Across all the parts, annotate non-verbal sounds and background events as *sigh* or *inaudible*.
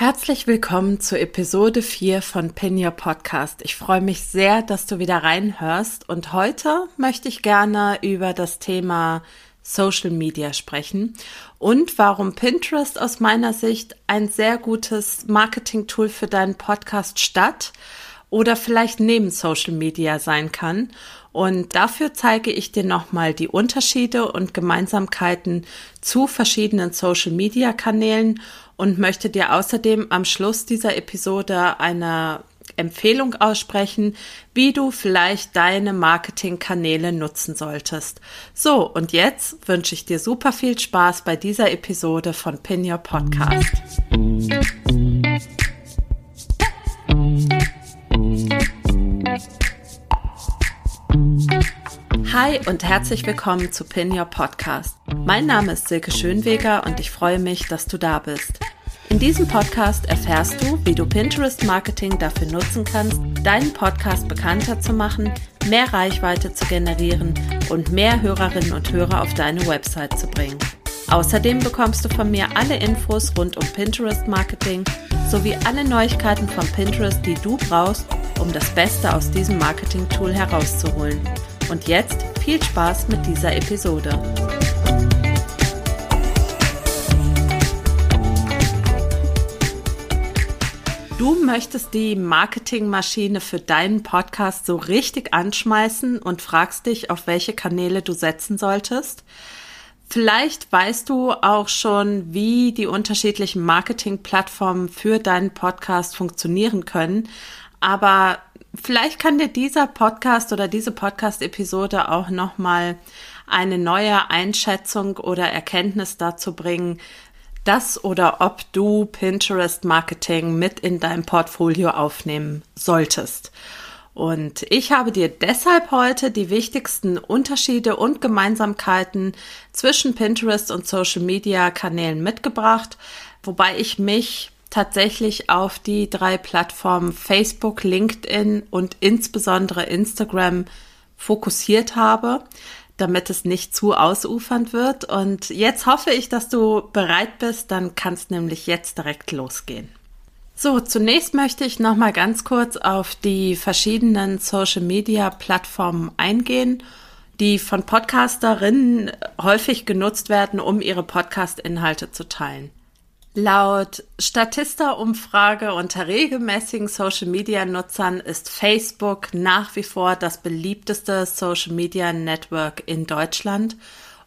Herzlich willkommen zu Episode 4 von Pin Your Podcast. Ich freue mich sehr, dass du wieder reinhörst und heute möchte ich gerne über das Thema Social Media sprechen und warum Pinterest aus meiner Sicht ein sehr gutes Marketing-Tool für deinen Podcast statt oder vielleicht neben Social Media sein kann. Und dafür zeige ich dir nochmal die Unterschiede und Gemeinsamkeiten zu verschiedenen Social Media Kanälen und möchte dir außerdem am Schluss dieser Episode eine Empfehlung aussprechen, wie du vielleicht deine Marketingkanäle nutzen solltest. So, und jetzt wünsche ich dir super viel Spaß bei dieser Episode von Pin Your Podcast. Hi und herzlich willkommen zu Pin Your Podcast. Mein Name ist Silke Schönweger und ich freue mich, dass du da bist. In diesem Podcast erfährst du, wie du Pinterest Marketing dafür nutzen kannst, deinen Podcast bekannter zu machen, mehr Reichweite zu generieren und mehr Hörerinnen und Hörer auf deine Website zu bringen. Außerdem bekommst du von mir alle Infos rund um Pinterest Marketing sowie alle Neuigkeiten von Pinterest, die du brauchst, um das Beste aus diesem Marketing-Tool herauszuholen. Und jetzt viel Spaß mit dieser Episode. Du möchtest die Marketingmaschine für deinen Podcast so richtig anschmeißen und fragst dich, auf welche Kanäle du setzen solltest. Vielleicht weißt du auch schon, wie die unterschiedlichen Marketingplattformen für deinen Podcast funktionieren können. Aber vielleicht kann dir dieser Podcast oder diese Podcast-Episode auch nochmal eine neue Einschätzung oder Erkenntnis dazu bringen, dass oder ob du Pinterest Marketing mit in dein Portfolio aufnehmen solltest. Und ich habe dir deshalb heute die wichtigsten Unterschiede und Gemeinsamkeiten zwischen Pinterest und Social Media Kanälen mitgebracht, wobei ich mich tatsächlich auf die drei Plattformen Facebook, LinkedIn und insbesondere Instagram fokussiert habe damit es nicht zu ausufernd wird. Und jetzt hoffe ich, dass du bereit bist, dann kannst nämlich jetzt direkt losgehen. So, zunächst möchte ich noch mal ganz kurz auf die verschiedenen Social Media Plattformen eingehen, die von Podcasterinnen häufig genutzt werden, um ihre Podcast Inhalte zu teilen. Laut Statista-Umfrage unter regelmäßigen Social-Media-Nutzern ist Facebook nach wie vor das beliebteste Social-Media-Network in Deutschland.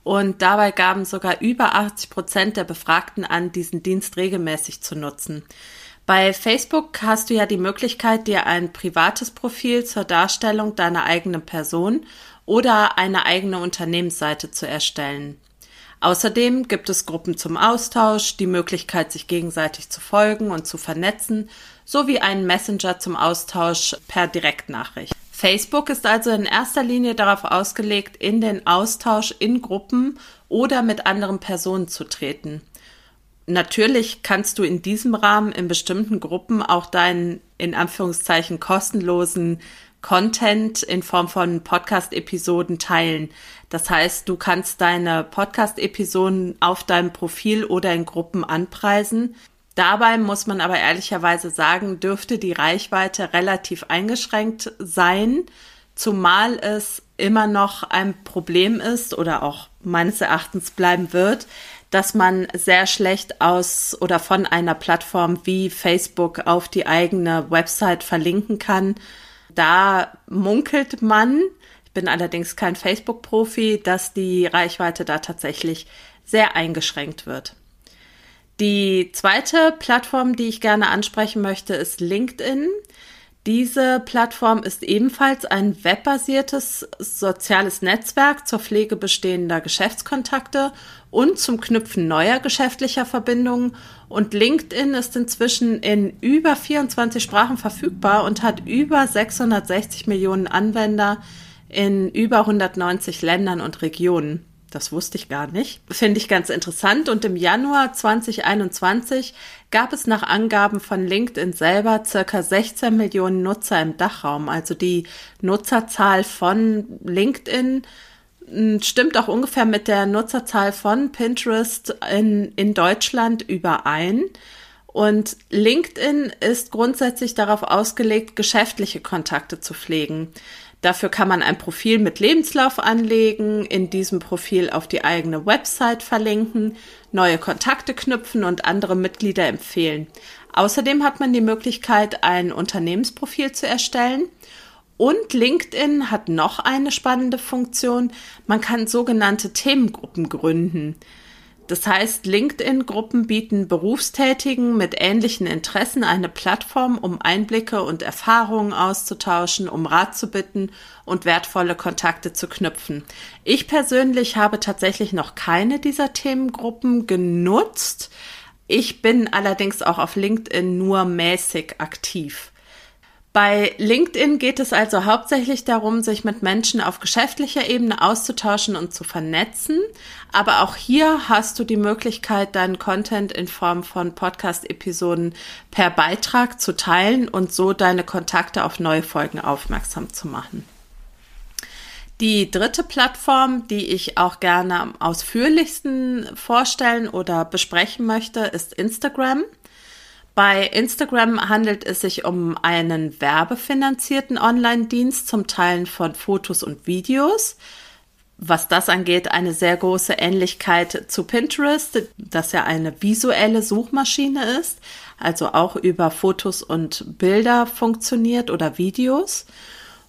Und dabei gaben sogar über 80 Prozent der Befragten an, diesen Dienst regelmäßig zu nutzen. Bei Facebook hast du ja die Möglichkeit, dir ein privates Profil zur Darstellung deiner eigenen Person oder eine eigene Unternehmensseite zu erstellen. Außerdem gibt es Gruppen zum Austausch, die Möglichkeit, sich gegenseitig zu folgen und zu vernetzen, sowie einen Messenger zum Austausch per Direktnachricht. Facebook ist also in erster Linie darauf ausgelegt, in den Austausch in Gruppen oder mit anderen Personen zu treten. Natürlich kannst du in diesem Rahmen in bestimmten Gruppen auch deinen in Anführungszeichen kostenlosen Content in Form von Podcast-Episoden teilen. Das heißt, du kannst deine Podcast-Episoden auf deinem Profil oder in Gruppen anpreisen. Dabei muss man aber ehrlicherweise sagen, dürfte die Reichweite relativ eingeschränkt sein, zumal es immer noch ein Problem ist oder auch meines Erachtens bleiben wird, dass man sehr schlecht aus oder von einer Plattform wie Facebook auf die eigene Website verlinken kann da munkelt man, ich bin allerdings kein Facebook-Profi, dass die Reichweite da tatsächlich sehr eingeschränkt wird. Die zweite Plattform, die ich gerne ansprechen möchte, ist LinkedIn. Diese Plattform ist ebenfalls ein webbasiertes soziales Netzwerk zur Pflege bestehender Geschäftskontakte und zum Knüpfen neuer geschäftlicher Verbindungen. Und LinkedIn ist inzwischen in über 24 Sprachen verfügbar und hat über 660 Millionen Anwender in über 190 Ländern und Regionen. Das wusste ich gar nicht. Finde ich ganz interessant. Und im Januar 2021 gab es nach Angaben von LinkedIn selber circa 16 Millionen Nutzer im Dachraum. Also die Nutzerzahl von LinkedIn stimmt auch ungefähr mit der Nutzerzahl von Pinterest in, in Deutschland überein. Und LinkedIn ist grundsätzlich darauf ausgelegt, geschäftliche Kontakte zu pflegen. Dafür kann man ein Profil mit Lebenslauf anlegen, in diesem Profil auf die eigene Website verlinken, neue Kontakte knüpfen und andere Mitglieder empfehlen. Außerdem hat man die Möglichkeit, ein Unternehmensprofil zu erstellen. Und LinkedIn hat noch eine spannende Funktion. Man kann sogenannte Themengruppen gründen. Das heißt, LinkedIn-Gruppen bieten Berufstätigen mit ähnlichen Interessen eine Plattform, um Einblicke und Erfahrungen auszutauschen, um Rat zu bitten und wertvolle Kontakte zu knüpfen. Ich persönlich habe tatsächlich noch keine dieser Themengruppen genutzt. Ich bin allerdings auch auf LinkedIn nur mäßig aktiv. Bei LinkedIn geht es also hauptsächlich darum, sich mit Menschen auf geschäftlicher Ebene auszutauschen und zu vernetzen. Aber auch hier hast du die Möglichkeit, deinen Content in Form von Podcast-Episoden per Beitrag zu teilen und so deine Kontakte auf neue Folgen aufmerksam zu machen. Die dritte Plattform, die ich auch gerne am ausführlichsten vorstellen oder besprechen möchte, ist Instagram. Bei Instagram handelt es sich um einen werbefinanzierten Online-Dienst zum Teilen von Fotos und Videos. Was das angeht, eine sehr große Ähnlichkeit zu Pinterest, das ja eine visuelle Suchmaschine ist, also auch über Fotos und Bilder funktioniert oder Videos.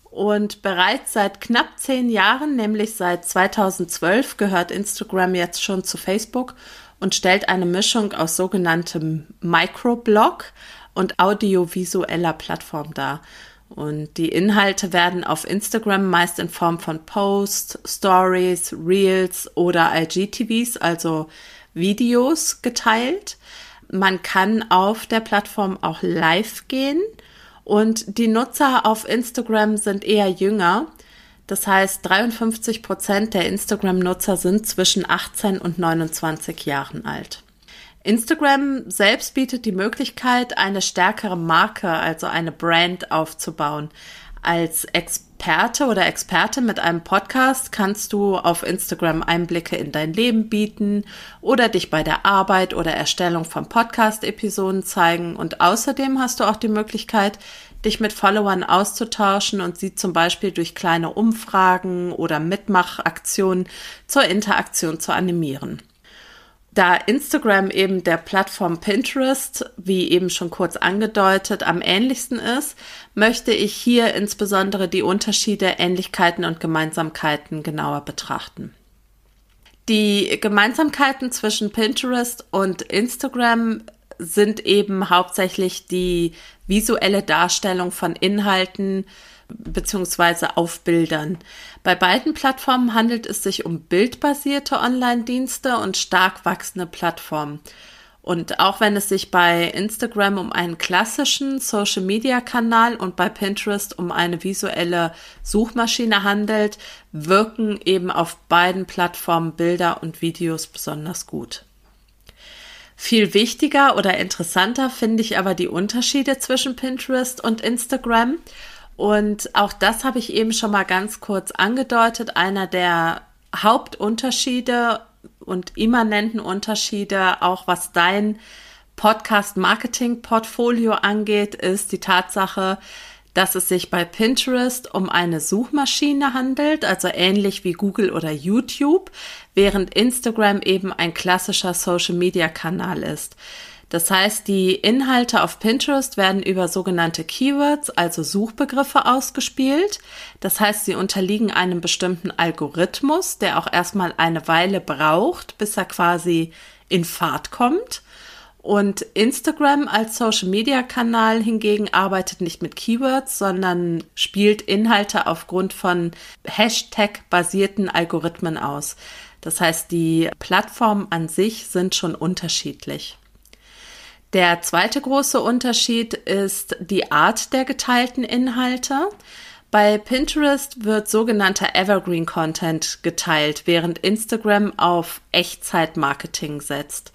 Und bereits seit knapp zehn Jahren, nämlich seit 2012, gehört Instagram jetzt schon zu Facebook und stellt eine Mischung aus sogenanntem Microblog und audiovisueller Plattform dar. Und die Inhalte werden auf Instagram meist in Form von Posts, Stories, Reels oder IGTVs, also Videos, geteilt. Man kann auf der Plattform auch live gehen und die Nutzer auf Instagram sind eher jünger. Das heißt, 53 Prozent der Instagram-Nutzer sind zwischen 18 und 29 Jahren alt. Instagram selbst bietet die Möglichkeit, eine stärkere Marke, also eine Brand aufzubauen. Als Experte oder Experte mit einem Podcast kannst du auf Instagram Einblicke in dein Leben bieten oder dich bei der Arbeit oder Erstellung von Podcast-Episoden zeigen. Und außerdem hast du auch die Möglichkeit, dich mit Followern auszutauschen und sie zum Beispiel durch kleine Umfragen oder Mitmachaktionen zur Interaktion zu animieren. Da Instagram eben der Plattform Pinterest, wie eben schon kurz angedeutet, am ähnlichsten ist, möchte ich hier insbesondere die Unterschiede, Ähnlichkeiten und Gemeinsamkeiten genauer betrachten. Die Gemeinsamkeiten zwischen Pinterest und Instagram sind eben hauptsächlich die visuelle Darstellung von Inhalten beziehungsweise auf Bildern. Bei beiden Plattformen handelt es sich um bildbasierte Online-Dienste und stark wachsende Plattformen. Und auch wenn es sich bei Instagram um einen klassischen Social-Media-Kanal und bei Pinterest um eine visuelle Suchmaschine handelt, wirken eben auf beiden Plattformen Bilder und Videos besonders gut. Viel wichtiger oder interessanter finde ich aber die Unterschiede zwischen Pinterest und Instagram. Und auch das habe ich eben schon mal ganz kurz angedeutet. Einer der Hauptunterschiede und immanenten Unterschiede, auch was dein Podcast-Marketing-Portfolio angeht, ist die Tatsache, dass es sich bei Pinterest um eine Suchmaschine handelt, also ähnlich wie Google oder YouTube, während Instagram eben ein klassischer Social-Media-Kanal ist. Das heißt, die Inhalte auf Pinterest werden über sogenannte Keywords, also Suchbegriffe ausgespielt. Das heißt, sie unterliegen einem bestimmten Algorithmus, der auch erstmal eine Weile braucht, bis er quasi in Fahrt kommt. Und Instagram als Social-Media-Kanal hingegen arbeitet nicht mit Keywords, sondern spielt Inhalte aufgrund von Hashtag-basierten Algorithmen aus. Das heißt, die Plattformen an sich sind schon unterschiedlich. Der zweite große Unterschied ist die Art der geteilten Inhalte. Bei Pinterest wird sogenannter Evergreen Content geteilt, während Instagram auf Echtzeit-Marketing setzt.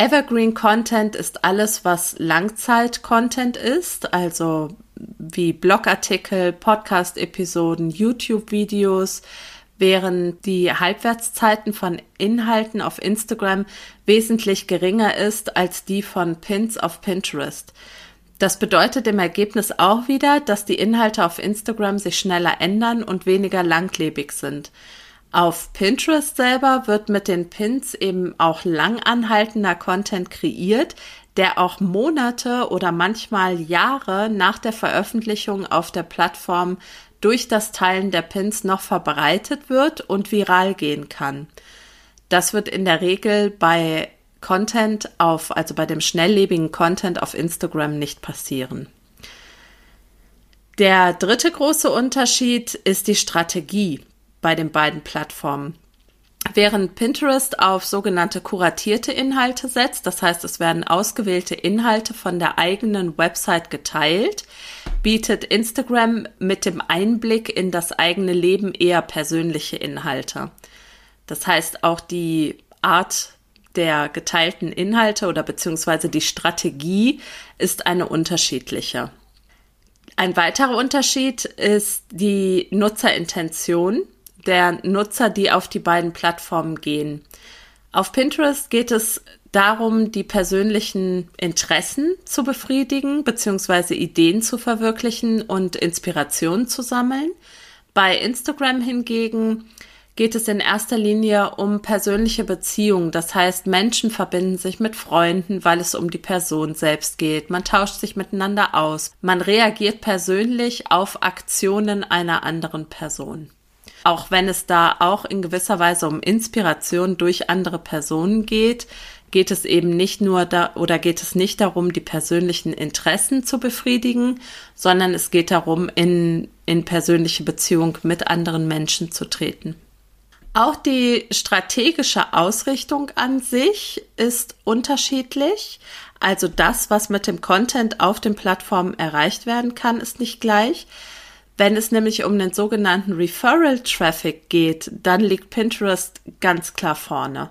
Evergreen Content ist alles, was Langzeit-Content ist, also wie Blogartikel, Podcast-Episoden, YouTube-Videos, während die Halbwertszeiten von Inhalten auf Instagram wesentlich geringer ist als die von Pins auf Pinterest. Das bedeutet im Ergebnis auch wieder, dass die Inhalte auf Instagram sich schneller ändern und weniger langlebig sind. Auf Pinterest selber wird mit den Pins eben auch langanhaltender Content kreiert, der auch Monate oder manchmal Jahre nach der Veröffentlichung auf der Plattform durch das Teilen der Pins noch verbreitet wird und viral gehen kann. Das wird in der Regel bei Content auf, also bei dem schnelllebigen Content auf Instagram nicht passieren. Der dritte große Unterschied ist die Strategie bei den beiden Plattformen. Während Pinterest auf sogenannte kuratierte Inhalte setzt, das heißt, es werden ausgewählte Inhalte von der eigenen Website geteilt, bietet Instagram mit dem Einblick in das eigene Leben eher persönliche Inhalte. Das heißt, auch die Art der geteilten Inhalte oder beziehungsweise die Strategie ist eine unterschiedliche. Ein weiterer Unterschied ist die Nutzerintention der Nutzer, die auf die beiden Plattformen gehen. Auf Pinterest geht es darum, die persönlichen Interessen zu befriedigen, beziehungsweise Ideen zu verwirklichen und Inspirationen zu sammeln. Bei Instagram hingegen geht es in erster Linie um persönliche Beziehungen. Das heißt, Menschen verbinden sich mit Freunden, weil es um die Person selbst geht. Man tauscht sich miteinander aus. Man reagiert persönlich auf Aktionen einer anderen Person. Auch wenn es da auch in gewisser Weise um Inspiration durch andere Personen geht, geht es eben nicht nur da oder geht es nicht darum, die persönlichen Interessen zu befriedigen, sondern es geht darum, in, in persönliche Beziehung mit anderen Menschen zu treten. Auch die strategische Ausrichtung an sich ist unterschiedlich. Also das, was mit dem Content auf den Plattformen erreicht werden kann, ist nicht gleich. Wenn es nämlich um den sogenannten Referral Traffic geht, dann liegt Pinterest ganz klar vorne.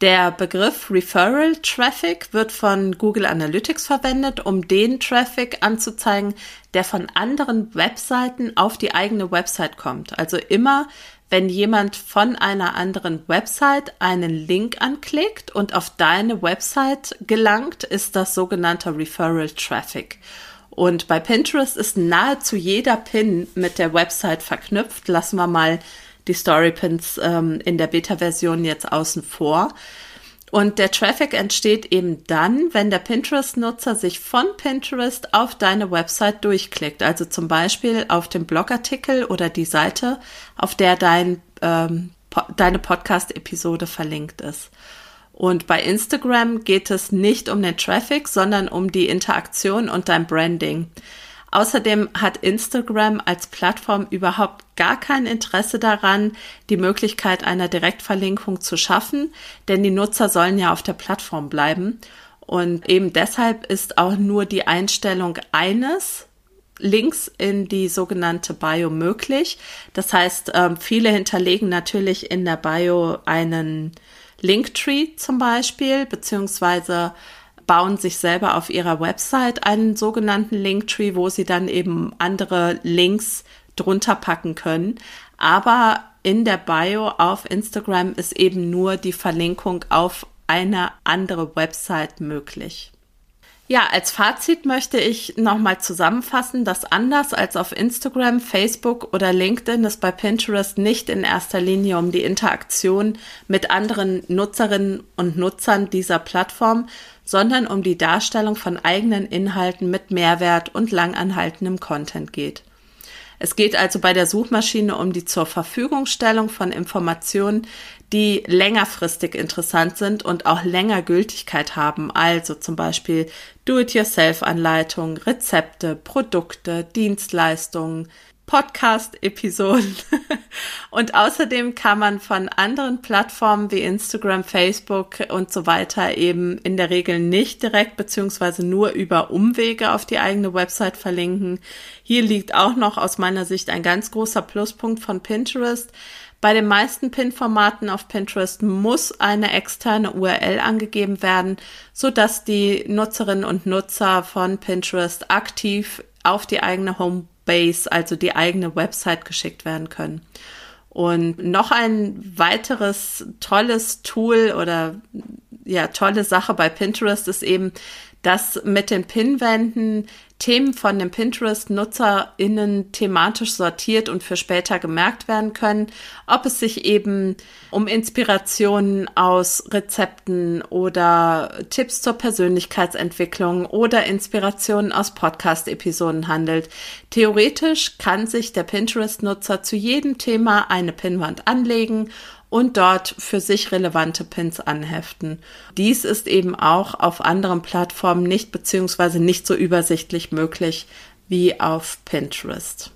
Der Begriff Referral Traffic wird von Google Analytics verwendet, um den Traffic anzuzeigen, der von anderen Webseiten auf die eigene Website kommt. Also immer, wenn jemand von einer anderen Website einen Link anklickt und auf deine Website gelangt, ist das sogenannter Referral Traffic. Und bei Pinterest ist nahezu jeder Pin mit der Website verknüpft. Lassen wir mal die Storypins ähm, in der Beta-Version jetzt außen vor. Und der Traffic entsteht eben dann, wenn der Pinterest-Nutzer sich von Pinterest auf deine Website durchklickt. Also zum Beispiel auf den Blogartikel oder die Seite, auf der dein, ähm, po deine Podcast-Episode verlinkt ist. Und bei Instagram geht es nicht um den Traffic, sondern um die Interaktion und dein Branding. Außerdem hat Instagram als Plattform überhaupt gar kein Interesse daran, die Möglichkeit einer Direktverlinkung zu schaffen, denn die Nutzer sollen ja auf der Plattform bleiben. Und eben deshalb ist auch nur die Einstellung eines Links in die sogenannte Bio möglich. Das heißt, ähm, viele hinterlegen natürlich in der Bio einen Linktree zum Beispiel, beziehungsweise bauen sich selber auf ihrer Website einen sogenannten Linktree, wo sie dann eben andere Links drunter packen können. Aber in der Bio auf Instagram ist eben nur die Verlinkung auf eine andere Website möglich. Ja, als Fazit möchte ich nochmal zusammenfassen, dass anders als auf Instagram, Facebook oder LinkedIn es bei Pinterest nicht in erster Linie um die Interaktion mit anderen Nutzerinnen und Nutzern dieser Plattform, sondern um die Darstellung von eigenen Inhalten mit Mehrwert und langanhaltendem Content geht. Es geht also bei der Suchmaschine um die zur Verfügungstellung von Informationen, die längerfristig interessant sind und auch länger Gültigkeit haben. Also zum Beispiel Do-it-yourself-Anleitungen, Rezepte, Produkte, Dienstleistungen, Podcast-Episoden. *laughs* und außerdem kann man von anderen Plattformen wie Instagram, Facebook und so weiter eben in der Regel nicht direkt beziehungsweise nur über Umwege auf die eigene Website verlinken. Hier liegt auch noch aus meiner Sicht ein ganz großer Pluspunkt von Pinterest. Bei den meisten Pin-Formaten auf Pinterest muss eine externe URL angegeben werden, so dass die Nutzerinnen und Nutzer von Pinterest aktiv auf die eigene Home Base, also die eigene Website geschickt werden können. Und noch ein weiteres tolles Tool oder ja, tolle Sache bei Pinterest ist eben, dass mit den Pinwänden Themen von den Pinterest-NutzerInnen thematisch sortiert und für später gemerkt werden können, ob es sich eben um Inspirationen aus Rezepten oder Tipps zur Persönlichkeitsentwicklung oder Inspirationen aus Podcast-Episoden handelt. Theoretisch kann sich der Pinterest-Nutzer zu jedem Thema eine Pinwand anlegen und dort für sich relevante Pins anheften. Dies ist eben auch auf anderen Plattformen nicht beziehungsweise nicht so übersichtlich möglich wie auf Pinterest.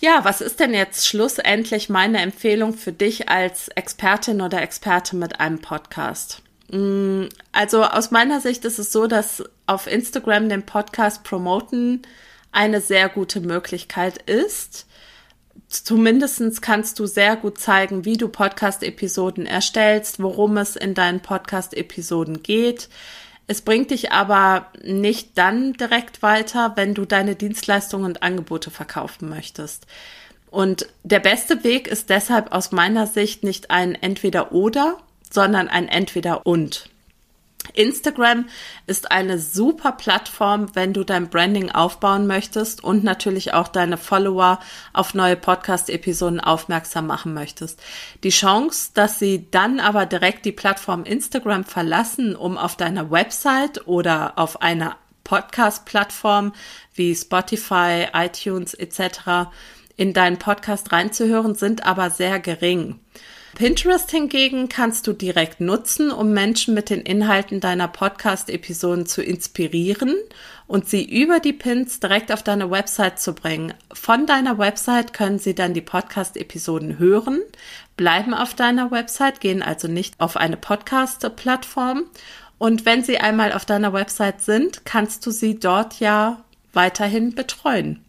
Ja, was ist denn jetzt schlussendlich meine Empfehlung für dich als Expertin oder Experte mit einem Podcast? Mm, also aus meiner Sicht ist es so, dass auf Instagram den Podcast promoten eine sehr gute Möglichkeit ist zumindestens kannst du sehr gut zeigen, wie du Podcast-Episoden erstellst, worum es in deinen Podcast-Episoden geht. Es bringt dich aber nicht dann direkt weiter, wenn du deine Dienstleistungen und Angebote verkaufen möchtest. Und der beste Weg ist deshalb aus meiner Sicht nicht ein Entweder-Oder, sondern ein Entweder-Und. Instagram ist eine super Plattform, wenn du dein Branding aufbauen möchtest und natürlich auch deine Follower auf neue Podcast-Episoden aufmerksam machen möchtest. Die Chance, dass sie dann aber direkt die Plattform Instagram verlassen, um auf deiner Website oder auf einer Podcast-Plattform wie Spotify, iTunes etc. in deinen Podcast reinzuhören, sind aber sehr gering. Pinterest hingegen kannst du direkt nutzen, um Menschen mit den Inhalten deiner Podcast-Episoden zu inspirieren und sie über die Pins direkt auf deine Website zu bringen. Von deiner Website können sie dann die Podcast-Episoden hören, bleiben auf deiner Website, gehen also nicht auf eine Podcast-Plattform. Und wenn sie einmal auf deiner Website sind, kannst du sie dort ja weiterhin betreuen.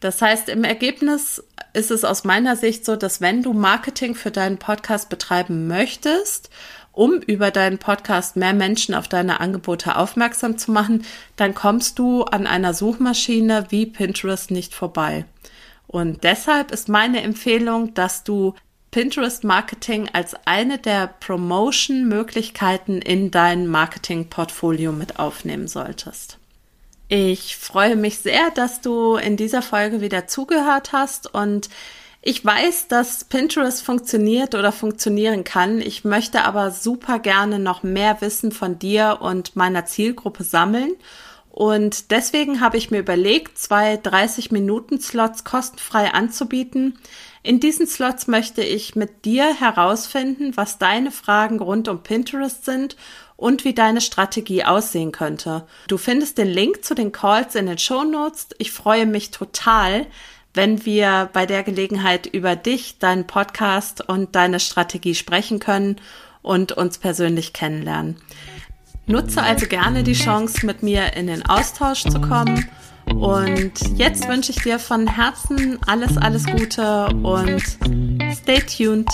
Das heißt, im Ergebnis ist es aus meiner Sicht so, dass wenn du Marketing für deinen Podcast betreiben möchtest, um über deinen Podcast mehr Menschen auf deine Angebote aufmerksam zu machen, dann kommst du an einer Suchmaschine wie Pinterest nicht vorbei. Und deshalb ist meine Empfehlung, dass du Pinterest Marketing als eine der Promotion-Möglichkeiten in dein Marketing-Portfolio mit aufnehmen solltest. Ich freue mich sehr, dass du in dieser Folge wieder zugehört hast und ich weiß, dass Pinterest funktioniert oder funktionieren kann. Ich möchte aber super gerne noch mehr Wissen von dir und meiner Zielgruppe sammeln. Und deswegen habe ich mir überlegt, zwei 30-Minuten-Slots kostenfrei anzubieten. In diesen Slots möchte ich mit dir herausfinden, was deine Fragen rund um Pinterest sind und wie deine Strategie aussehen könnte. Du findest den Link zu den Calls in den Show Notes. Ich freue mich total, wenn wir bei der Gelegenheit über dich, deinen Podcast und deine Strategie sprechen können und uns persönlich kennenlernen. Nutze also gerne die Chance, mit mir in den Austausch zu kommen. Und jetzt wünsche ich dir von Herzen alles, alles Gute und stay tuned.